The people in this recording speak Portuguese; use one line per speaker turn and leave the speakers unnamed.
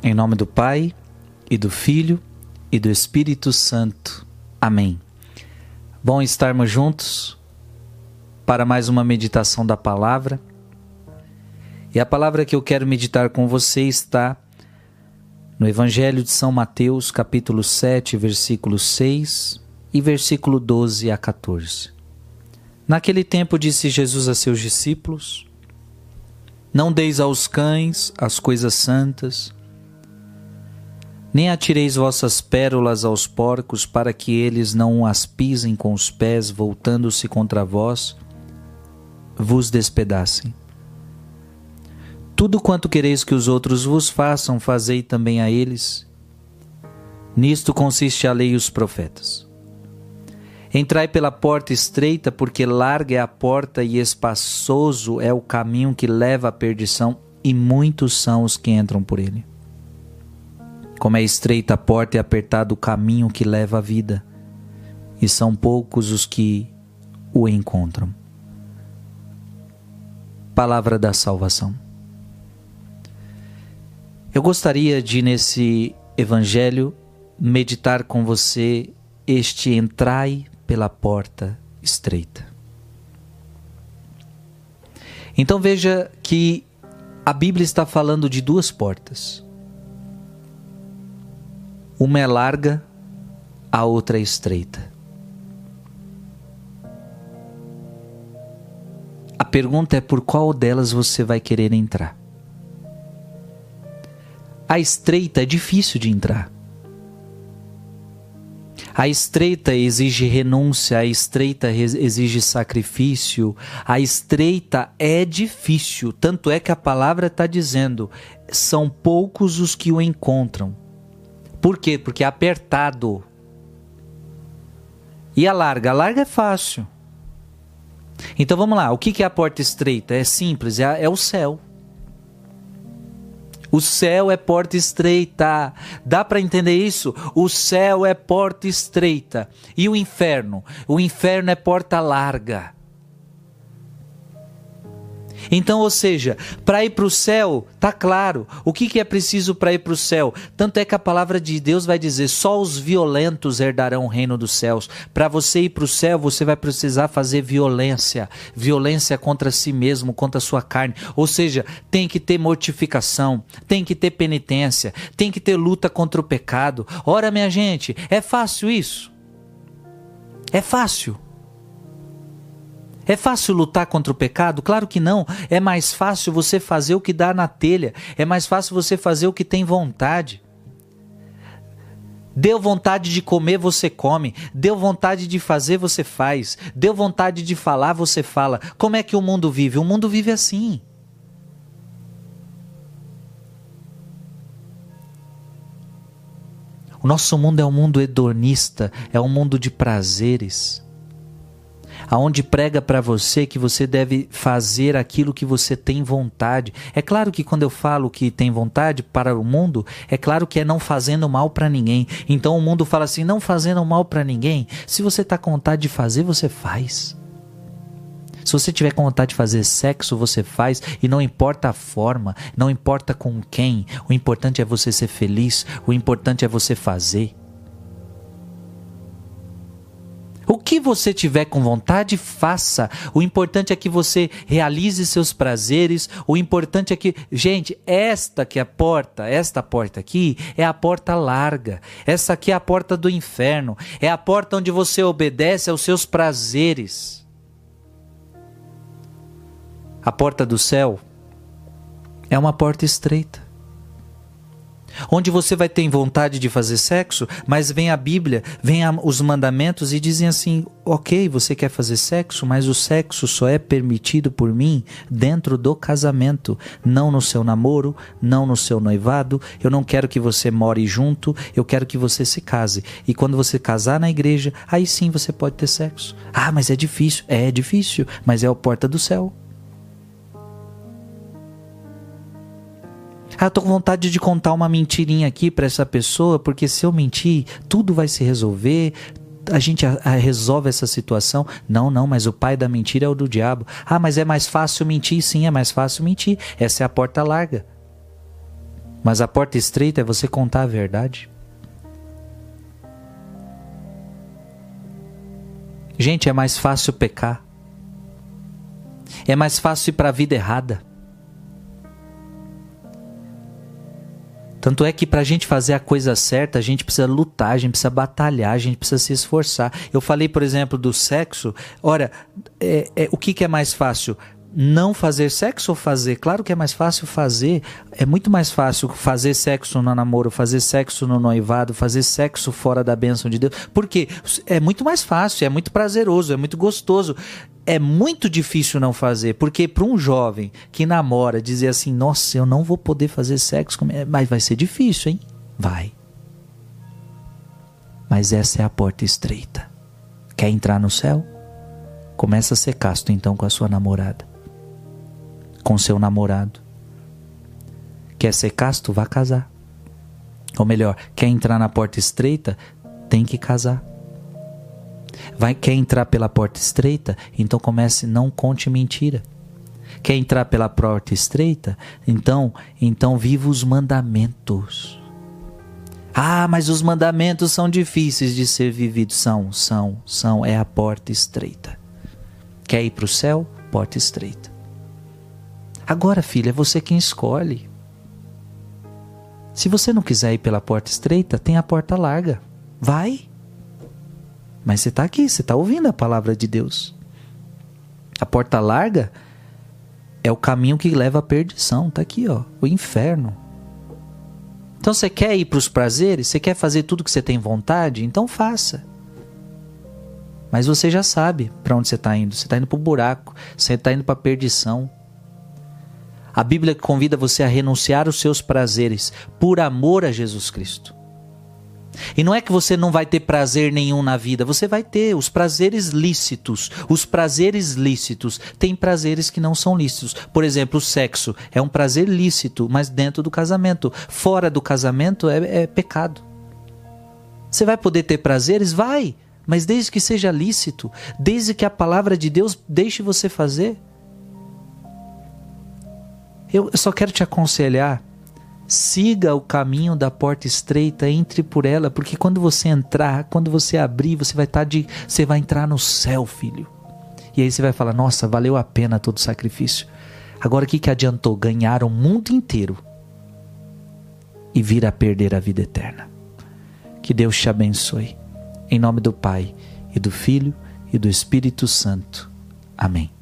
Em nome do Pai, e do Filho, e do Espírito Santo. Amém. Bom estarmos juntos para mais uma meditação da palavra. E a palavra que eu quero meditar com você está no Evangelho de São Mateus, capítulo 7, versículo 6 e versículo 12 a 14. Naquele tempo disse Jesus a seus discípulos: Não deis aos cães as coisas santas, nem atireis vossas pérolas aos porcos, para que eles não as pisem com os pés, voltando-se contra vós, vos despedacem. Tudo quanto quereis que os outros vos façam, fazei também a eles. Nisto consiste a lei e os profetas. Entrai pela porta estreita, porque larga é a porta e espaçoso é o caminho que leva à perdição, e muitos são os que entram por ele. Como é estreita a porta e apertado o caminho que leva à vida, e são poucos os que o encontram. Palavra da salvação. Eu gostaria de, nesse evangelho, meditar com você este entrai pela porta estreita. Então veja que a Bíblia está falando de duas portas. Uma é larga, a outra é estreita. A pergunta é por qual delas você vai querer entrar. A estreita é difícil de entrar. A estreita exige renúncia, a estreita exige sacrifício, a estreita é difícil. Tanto é que a palavra está dizendo: são poucos os que o encontram. Por quê? Porque é apertado. E a larga? A larga é fácil. Então vamos lá, o que é a porta estreita? É simples, é, é o céu. O céu é porta estreita. Dá para entender isso? O céu é porta estreita. E o inferno? O inferno é porta larga. Então, ou seja, para ir para o céu, tá claro. O que, que é preciso para ir para o céu? Tanto é que a palavra de Deus vai dizer: só os violentos herdarão o reino dos céus. Para você ir para o céu, você vai precisar fazer violência, violência contra si mesmo, contra a sua carne. Ou seja, tem que ter mortificação, tem que ter penitência, tem que ter luta contra o pecado. Ora, minha gente, é fácil isso? É fácil. É fácil lutar contra o pecado? Claro que não. É mais fácil você fazer o que dá na telha. É mais fácil você fazer o que tem vontade. Deu vontade de comer, você come. Deu vontade de fazer, você faz. Deu vontade de falar, você fala. Como é que o mundo vive? O mundo vive assim. O nosso mundo é um mundo hedonista, é um mundo de prazeres aonde prega para você que você deve fazer aquilo que você tem vontade. É claro que quando eu falo que tem vontade para o mundo, é claro que é não fazendo mal para ninguém. Então o mundo fala assim, não fazendo mal para ninguém. Se você está com vontade de fazer, você faz. Se você tiver com vontade de fazer sexo, você faz e não importa a forma, não importa com quem. O importante é você ser feliz, o importante é você fazer. O que você tiver com vontade, faça. O importante é que você realize seus prazeres. O importante é que, gente, esta que é a porta, esta porta aqui é a porta larga. Essa aqui é a porta do inferno. É a porta onde você obedece aos seus prazeres. A porta do céu é uma porta estreita onde você vai ter vontade de fazer sexo, mas vem a Bíblia, vem a, os mandamentos e dizem assim: ok, você quer fazer sexo, mas o sexo só é permitido por mim dentro do casamento, não no seu namoro, não no seu noivado. Eu não quero que você more junto, eu quero que você se case. E quando você casar na igreja, aí sim você pode ter sexo. Ah, mas é difícil. É, é difícil, mas é a porta do céu. Ah, tô com vontade de contar uma mentirinha aqui para essa pessoa, porque se eu mentir, tudo vai se resolver, a gente a, a resolve essa situação. Não, não, mas o pai da mentira é o do diabo. Ah, mas é mais fácil mentir? Sim, é mais fácil mentir. Essa é a porta larga. Mas a porta estreita é você contar a verdade. Gente, é mais fácil pecar. É mais fácil ir para a vida errada. Tanto é que para a gente fazer a coisa certa, a gente precisa lutar, a gente precisa batalhar, a gente precisa se esforçar. Eu falei, por exemplo, do sexo. Ora, é, é, o que, que é mais fácil? Não fazer sexo ou fazer? Claro que é mais fácil fazer. É muito mais fácil fazer sexo no namoro, fazer sexo no noivado, fazer sexo fora da bênção de Deus. Porque é muito mais fácil, é muito prazeroso, é muito gostoso. É muito difícil não fazer, porque para um jovem que namora dizer assim: "Nossa, eu não vou poder fazer sexo com mas vai ser difícil, hein?" Vai. Mas essa é a porta estreita. Quer entrar no céu? Começa a ser casto então com a sua namorada com seu namorado. Quer ser casto? Vá casar. Ou melhor, quer entrar na porta estreita? Tem que casar. Vai, quer entrar pela porta estreita? Então comece, não conte mentira. Quer entrar pela porta estreita? Então, então viva os mandamentos. Ah, mas os mandamentos são difíceis de ser vividos. São, são, são. É a porta estreita. Quer ir para o céu? Porta estreita. Agora, filha, é você quem escolhe. Se você não quiser ir pela porta estreita, tem a porta larga. Vai. Mas você está aqui, você está ouvindo a palavra de Deus. A porta larga é o caminho que leva à perdição. Está aqui, ó, o inferno. Então você quer ir para os prazeres? Você quer fazer tudo que você tem vontade? Então faça. Mas você já sabe para onde você está indo. Você está indo para o buraco. Você está indo para a perdição. A Bíblia convida você a renunciar os seus prazeres por amor a Jesus Cristo. E não é que você não vai ter prazer nenhum na vida, você vai ter os prazeres lícitos. Os prazeres lícitos. Tem prazeres que não são lícitos. Por exemplo, o sexo é um prazer lícito, mas dentro do casamento. Fora do casamento é, é pecado. Você vai poder ter prazeres? Vai, mas desde que seja lícito, desde que a palavra de Deus deixe você fazer. Eu só quero te aconselhar. Siga o caminho da porta estreita, entre por ela, porque quando você entrar, quando você abrir, você vai estar tá de, você vai entrar no céu, filho. E aí você vai falar: "Nossa, valeu a pena todo o sacrifício". Agora o que que adiantou ganhar o mundo inteiro e vir a perder a vida eterna? Que Deus te abençoe. Em nome do Pai e do Filho e do Espírito Santo. Amém.